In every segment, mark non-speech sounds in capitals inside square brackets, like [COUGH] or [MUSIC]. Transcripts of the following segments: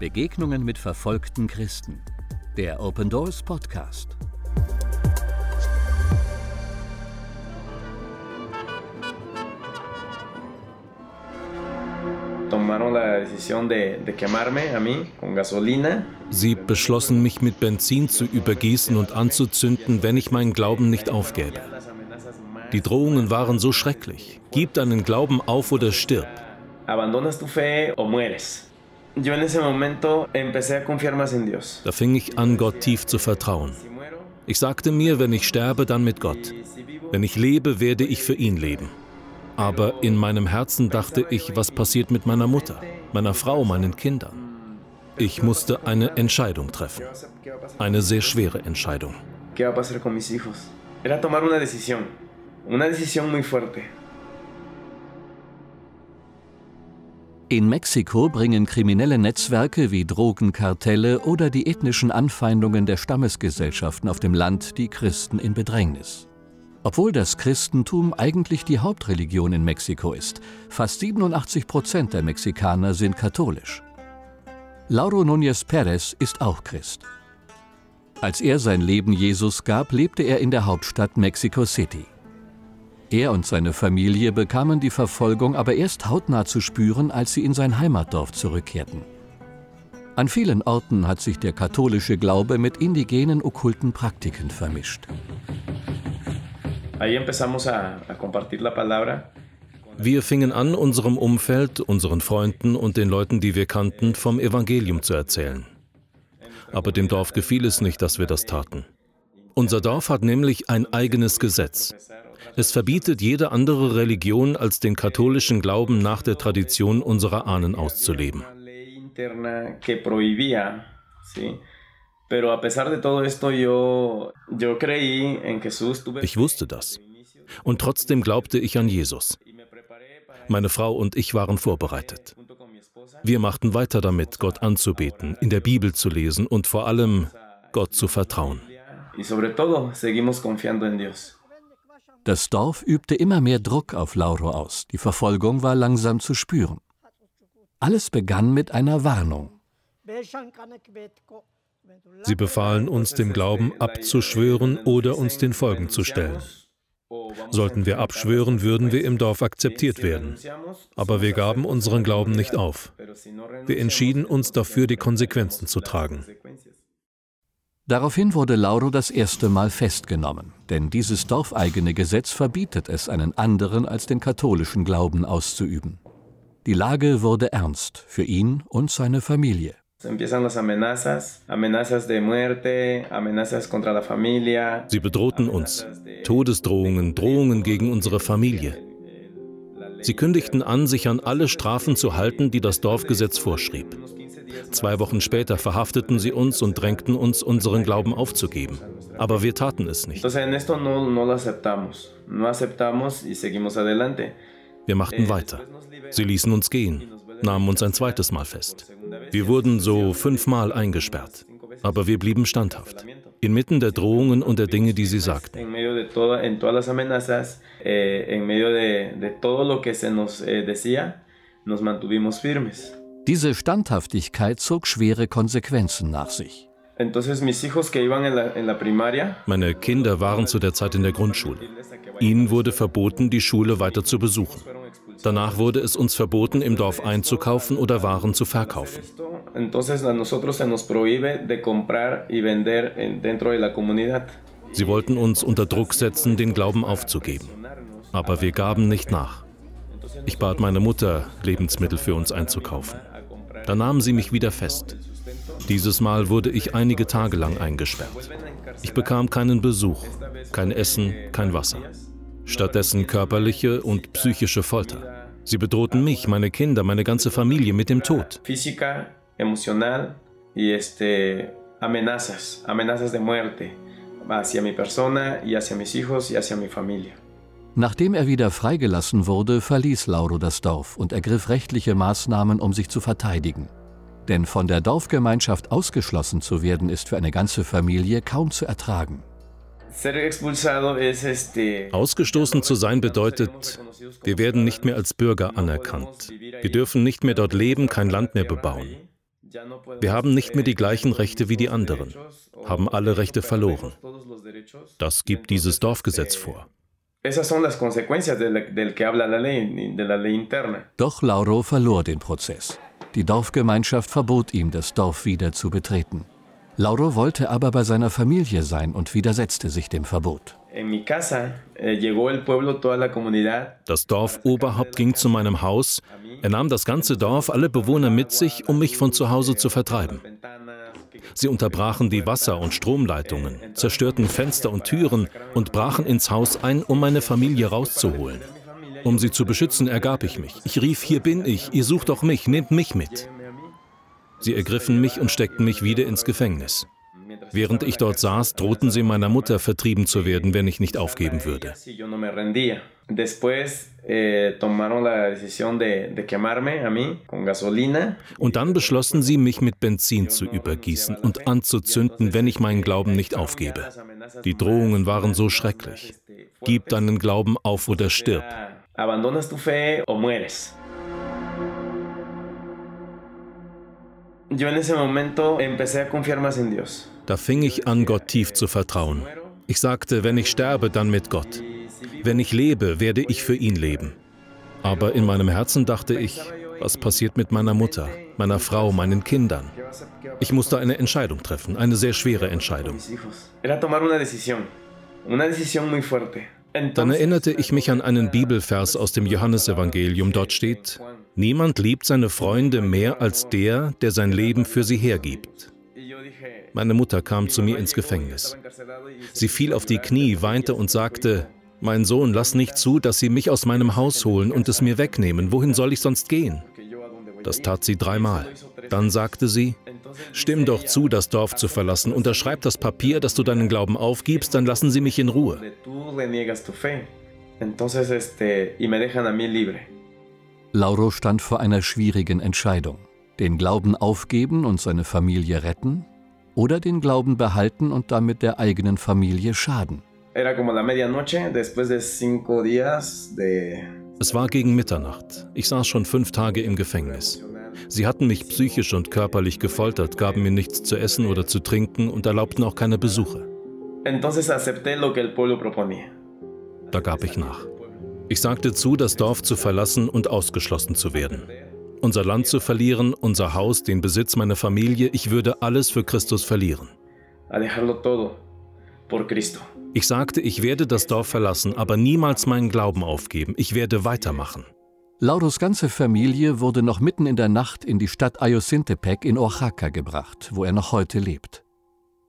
Begegnungen mit verfolgten Christen. Der Open Doors Podcast. Sie beschlossen, mich mit Benzin zu übergießen und anzuzünden, wenn ich meinen Glauben nicht aufgäbe. Die Drohungen waren so schrecklich. Gib deinen Glauben auf oder stirb. Da fing ich an, Gott tief zu vertrauen. Ich sagte mir, wenn ich sterbe, dann mit Gott. Wenn ich lebe, werde ich für ihn leben. Aber in meinem Herzen dachte ich, was passiert mit meiner Mutter, meiner Frau, meinen Kindern? Ich musste eine Entscheidung treffen. Eine sehr schwere Entscheidung. Era tomar una decisión. Una decisión muy fuerte. In Mexiko bringen kriminelle Netzwerke wie Drogenkartelle oder die ethnischen Anfeindungen der Stammesgesellschaften auf dem Land die Christen in Bedrängnis. Obwohl das Christentum eigentlich die Hauptreligion in Mexiko ist, fast 87 Prozent der Mexikaner sind katholisch. Lauro Núñez Pérez ist auch Christ. Als er sein Leben Jesus gab, lebte er in der Hauptstadt Mexico City. Er und seine Familie bekamen die Verfolgung aber erst hautnah zu spüren, als sie in sein Heimatdorf zurückkehrten. An vielen Orten hat sich der katholische Glaube mit indigenen okkulten Praktiken vermischt. Wir fingen an, unserem Umfeld, unseren Freunden und den Leuten, die wir kannten, vom Evangelium zu erzählen. Aber dem Dorf gefiel es nicht, dass wir das taten. Unser Dorf hat nämlich ein eigenes Gesetz. Es verbietet jede andere Religion als den katholischen Glauben nach der Tradition unserer Ahnen auszuleben. Ich wusste das. Und trotzdem glaubte ich an Jesus. Meine Frau und ich waren vorbereitet. Wir machten weiter damit, Gott anzubeten, in der Bibel zu lesen und vor allem Gott zu vertrauen. Y sobre todo, seguimos confiando en Dios. Das Dorf übte immer mehr Druck auf Lauro aus. Die Verfolgung war langsam zu spüren. Alles begann mit einer Warnung. Sie befahlen uns, dem Glauben abzuschwören oder uns den Folgen zu stellen. Sollten wir abschwören, würden wir im Dorf akzeptiert werden. Aber wir gaben unseren Glauben nicht auf. Wir entschieden uns dafür, die Konsequenzen zu tragen. Daraufhin wurde Lauro das erste Mal festgenommen, denn dieses dorfeigene Gesetz verbietet es, einen anderen als den katholischen Glauben auszuüben. Die Lage wurde ernst für ihn und seine Familie. Sie bedrohten uns. Todesdrohungen, Drohungen gegen unsere Familie. Sie kündigten an, sich an alle Strafen zu halten, die das Dorfgesetz vorschrieb. Zwei Wochen später verhafteten sie uns und drängten uns, unseren Glauben aufzugeben. Aber wir taten es nicht. Wir machten weiter. Sie ließen uns gehen, nahmen uns ein zweites Mal fest. Wir wurden so fünfmal eingesperrt. Aber wir blieben standhaft, inmitten der Drohungen und der Dinge, die sie sagten. Eh, eh, nos mantuvimos firmes. Diese Standhaftigkeit zog schwere Konsequenzen nach sich. Meine Kinder waren zu der Zeit in der Grundschule. Ihnen wurde verboten, die Schule weiter zu besuchen. Danach wurde es uns verboten, im Dorf einzukaufen oder Waren zu verkaufen. Sie wollten uns unter Druck setzen, den Glauben aufzugeben. Aber wir gaben nicht nach. Ich bat meine Mutter, Lebensmittel für uns einzukaufen. Da nahmen sie mich wieder fest. Dieses Mal wurde ich einige Tage lang eingesperrt. Ich bekam keinen Besuch, kein Essen, kein Wasser. Stattdessen körperliche und psychische Folter. Sie bedrohten mich, meine Kinder, meine ganze Familie mit dem Tod. Física, emocional y este amenazas, amenazas de muerte hacia mi persona y hacia mis hijos y hacia mi familia. Nachdem er wieder freigelassen wurde, verließ Lauro das Dorf und ergriff rechtliche Maßnahmen, um sich zu verteidigen. Denn von der Dorfgemeinschaft ausgeschlossen zu werden, ist für eine ganze Familie kaum zu ertragen. Ausgestoßen zu sein bedeutet, wir werden nicht mehr als Bürger anerkannt. Wir dürfen nicht mehr dort leben, kein Land mehr bebauen. Wir haben nicht mehr die gleichen Rechte wie die anderen, haben alle Rechte verloren. Das gibt dieses Dorfgesetz vor. Doch Lauro verlor den Prozess. Die Dorfgemeinschaft verbot ihm, das Dorf wieder zu betreten. Lauro wollte aber bei seiner Familie sein und widersetzte sich dem Verbot. Eh, das Dorfoberhaupt ging zu meinem Haus. Er nahm das ganze Dorf, alle Bewohner mit sich, um mich von zu Hause zu vertreiben. Sie unterbrachen die Wasser- und Stromleitungen, zerstörten Fenster und Türen und brachen ins Haus ein, um meine Familie rauszuholen. Um sie zu beschützen, ergab ich mich. Ich rief, hier bin ich, ihr sucht doch mich, nehmt mich mit. Sie ergriffen mich und steckten mich wieder ins Gefängnis. Während ich dort saß, drohten sie meiner Mutter vertrieben zu werden, wenn ich nicht aufgeben würde. Und dann beschlossen sie, mich mit Benzin zu übergießen und anzuzünden, wenn ich meinen Glauben nicht aufgebe. Die Drohungen waren so schrecklich. Gib deinen Glauben auf oder stirb. Yo en ese momento empecé a confiar más en Dios. Da fing ich an, Gott tief zu vertrauen. Ich sagte, wenn ich sterbe, dann mit Gott. Wenn ich lebe, werde ich für ihn leben. Aber in meinem Herzen dachte ich, was passiert mit meiner Mutter, meiner Frau, meinen Kindern? Ich musste eine Entscheidung treffen, eine sehr schwere Entscheidung. Dann erinnerte ich mich an einen Bibelvers aus dem Johannesevangelium. Dort steht, Niemand liebt seine Freunde mehr als der, der sein Leben für sie hergibt. Meine Mutter kam zu mir ins Gefängnis. Sie fiel auf die Knie, weinte und sagte, mein Sohn, lass nicht zu, dass sie mich aus meinem Haus holen und es mir wegnehmen. Wohin soll ich sonst gehen? Das tat sie dreimal. Dann sagte sie, Stimm doch zu, das Dorf zu verlassen. Unterschreib das Papier, dass du deinen Glauben aufgibst, dann lassen sie mich in Ruhe. Lauro stand vor einer schwierigen Entscheidung. Den Glauben aufgeben und seine Familie retten oder den Glauben behalten und damit der eigenen Familie schaden. Es war gegen Mitternacht. Ich saß schon fünf Tage im Gefängnis. Sie hatten mich psychisch und körperlich gefoltert, gaben mir nichts zu essen oder zu trinken und erlaubten auch keine Besuche. Da gab ich nach. Ich sagte zu, das Dorf zu verlassen und ausgeschlossen zu werden unser Land zu verlieren, unser Haus, den Besitz meiner Familie, ich würde alles für Christus verlieren. Ich sagte, ich werde das Dorf verlassen, aber niemals meinen Glauben aufgeben. Ich werde weitermachen. Lauros ganze Familie wurde noch mitten in der Nacht in die Stadt Ayosintepec in Oaxaca gebracht, wo er noch heute lebt.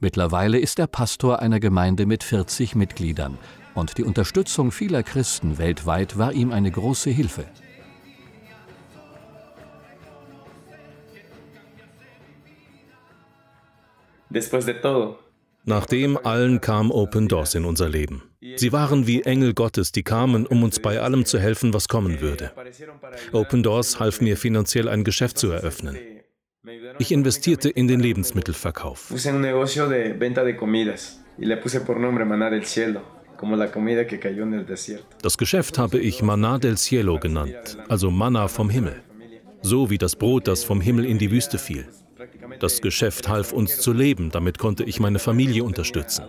Mittlerweile ist er Pastor einer Gemeinde mit 40 Mitgliedern und die Unterstützung vieler Christen weltweit war ihm eine große Hilfe. Nach dem allen kam Open Doors in unser Leben. Sie waren wie Engel Gottes, die kamen, um uns bei allem zu helfen, was kommen würde. Open Doors half mir finanziell ein Geschäft zu eröffnen. Ich investierte in den Lebensmittelverkauf. Das Geschäft habe ich Maná del Cielo genannt, also Manna vom Himmel, so wie das Brot, das vom Himmel in die Wüste fiel. Das Geschäft half uns zu leben, damit konnte ich meine Familie unterstützen.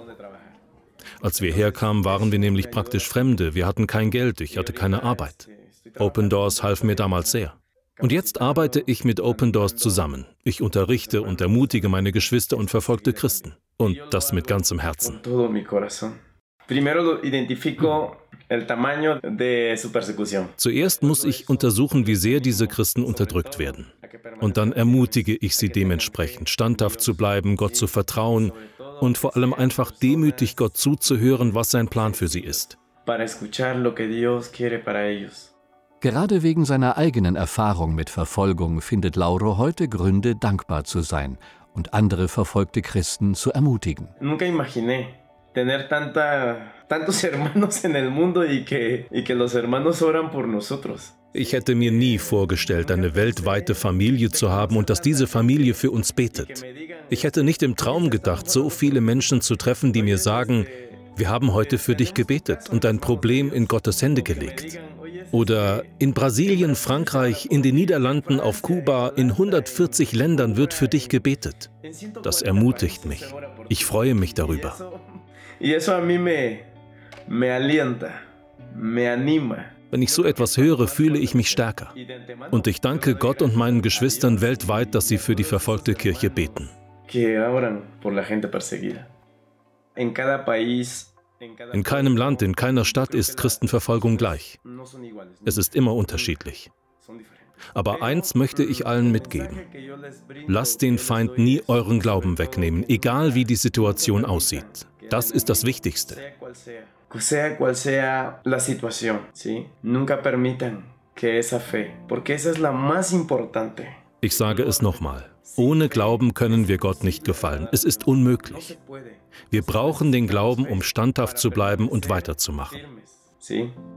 Als wir herkamen, waren wir nämlich praktisch Fremde, wir hatten kein Geld, ich hatte keine Arbeit. Open Doors half mir damals sehr. Und jetzt arbeite ich mit Open Doors zusammen. Ich unterrichte und ermutige meine Geschwister und verfolgte Christen. Und das mit ganzem Herzen. Zuerst muss ich untersuchen, wie sehr diese Christen unterdrückt werden. Und dann ermutige ich sie dementsprechend, standhaft zu bleiben, Gott zu vertrauen und vor allem einfach demütig Gott zuzuhören, was sein Plan für sie ist. Gerade wegen seiner eigenen Erfahrung mit Verfolgung findet Lauro heute Gründe, dankbar zu sein und andere verfolgte Christen zu ermutigen. Nunca imaginé tener tanta, tantos [LAUGHS] hermanos en el mundo y que, y que los hermanos oran por nosotros. Ich hätte mir nie vorgestellt, eine weltweite Familie zu haben und dass diese Familie für uns betet. Ich hätte nicht im Traum gedacht, so viele Menschen zu treffen, die mir sagen, wir haben heute für dich gebetet und dein Problem in Gottes Hände gelegt. Oder in Brasilien, Frankreich, in den Niederlanden, auf Kuba, in 140 Ländern wird für dich gebetet. Das ermutigt mich. Ich freue mich darüber. Wenn ich so etwas höre, fühle ich mich stärker. Und ich danke Gott und meinen Geschwistern weltweit, dass sie für die verfolgte Kirche beten. In keinem Land, in keiner Stadt ist Christenverfolgung gleich. Es ist immer unterschiedlich. Aber eins möchte ich allen mitgeben. Lasst den Feind nie euren Glauben wegnehmen, egal wie die Situation aussieht. Das ist das Wichtigste. Sea cual sea la situación, ¿sí? Nunca permitan que esa fe, porque esa es la más importante. Ich sage es nochmal. Ohne Glauben können wir Gott nicht gefallen. Es ist unmöglich. Wir brauchen den Glauben, um standhaft zu bleiben und weiterzumachen.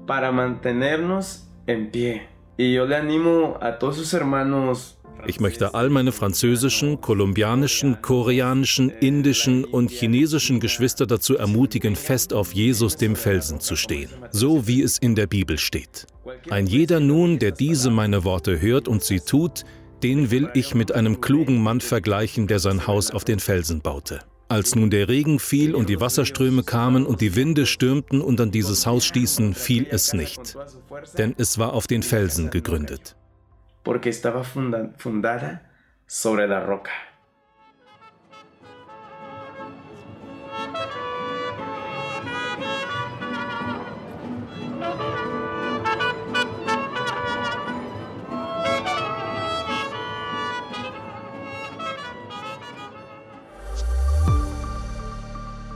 Para mantenernos en pie. Ich möchte all meine französischen, kolumbianischen, koreanischen, indischen und chinesischen Geschwister dazu ermutigen, fest auf Jesus dem Felsen zu stehen, so wie es in der Bibel steht. Ein jeder nun, der diese meine Worte hört und sie tut, den will ich mit einem klugen Mann vergleichen, der sein Haus auf den Felsen baute. Als nun der Regen fiel und die Wasserströme kamen und die Winde stürmten und an dieses Haus stießen, fiel es nicht, denn es war auf den Felsen gegründet porque estaba funda fundada sobre la roca.